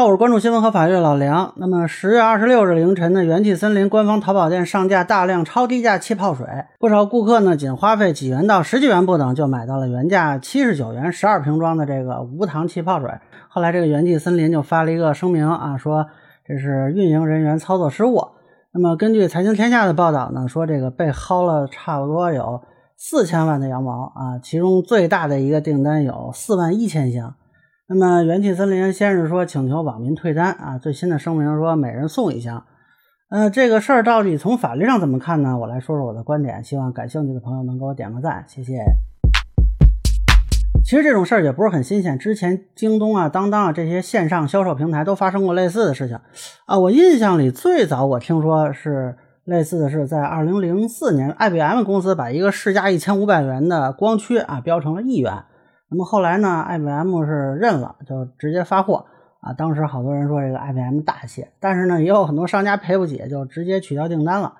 好，我是关注新闻和法律的老梁。那么十月二十六日凌晨呢，元气森林官方淘宝店上架大量超低价气泡水，不少顾客呢仅花费几元到十几元不等，就买到了原价七十九元十二瓶装的这个无糖气泡水。后来这个元气森林就发了一个声明啊，说这是运营人员操作失误。那么根据财经天下的报道呢，说这个被薅了差不多有四千万的羊毛啊，其中最大的一个订单有四万一千箱。那么元气森林先是说请求网民退单啊，最新的声明说每人送一箱。呃，这个事儿到底从法律上怎么看呢？我来说说我的观点，希望感兴趣的朋友能给我点个赞，谢谢。其实这种事儿也不是很新鲜，之前京东啊、当当啊这些线上销售平台都发生过类似的事情啊。我印象里最早我听说是类似的是在二零零四年，IBM 公司把一个市价一千五百元的光驱啊标成了一元。那么后来呢，IBM 是认了，就直接发货啊。当时好多人说这个 IBM 大气，但是呢，也有很多商家赔不起，就直接取消订单了。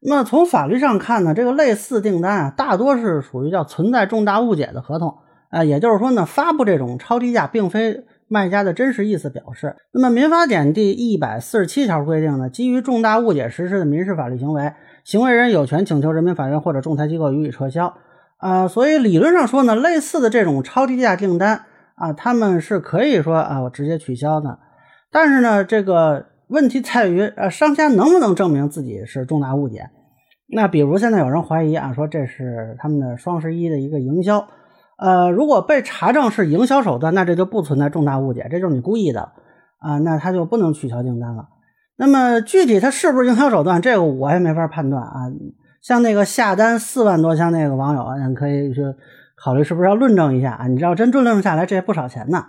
那从法律上看呢，这个类似订单啊，大多是属于叫存在重大误解的合同啊。也就是说呢，发布这种超低价，并非卖家的真实意思表示。那么《民法典》第一百四十七条规定呢，基于重大误解实施的民事法律行为，行为人有权请求人民法院或者仲裁机构予以撤销。啊，所以理论上说呢，类似的这种超低价订单啊，他们是可以说啊，我直接取消的。但是呢，这个问题在于，呃，商家能不能证明自己是重大误解？那比如现在有人怀疑啊，说这是他们的双十一的一个营销，呃，如果被查证是营销手段，那这就不存在重大误解，这就是你故意的啊，那他就不能取消订单了。那么具体他是不是营销手段，这个我也没法判断啊。像那个下单四万多箱那个网友，你可以去考虑是不是要论证一下啊？你知道真论证下来，这也不少钱呢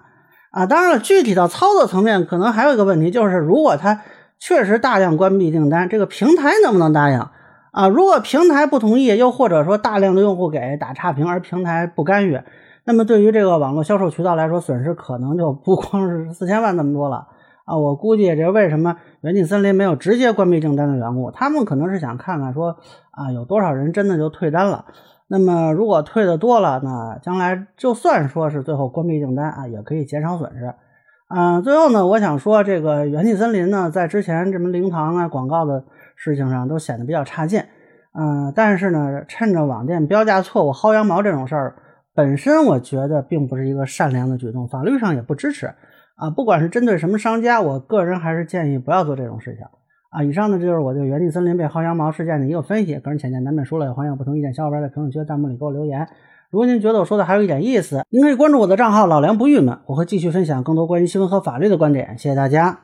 啊！当然了，具体到操作层面，可能还有一个问题，就是如果他确实大量关闭订单，这个平台能不能答应啊？如果平台不同意，又或者说大量的用户给打差评，而平台不干预，那么对于这个网络销售渠道来说，损失可能就不光是四千万那么多了。啊，我估计这为什么元气森林没有直接关闭订单的缘故，他们可能是想看看说啊，有多少人真的就退单了。那么如果退的多了，那将来就算说是最后关闭订单啊，也可以减少损失。嗯，最后呢，我想说这个元气森林呢，在之前什么灵堂啊广告的事情上都显得比较差劲。嗯，但是呢，趁着网店标价错误薅羊毛这种事儿，本身我觉得并不是一个善良的举动，法律上也不支持。啊，不管是针对什么商家，我个人还是建议不要做这种事情。啊，以上呢就是我对原地森林被薅羊毛事件的一个分析，个人浅见难免说了，也欢迎不同意见小伙伴在评论区、弹幕里给我留言。如果您觉得我说的还有一点意思，您可以关注我的账号老梁不郁闷，我会继续分享更多关于新闻和法律的观点。谢谢大家。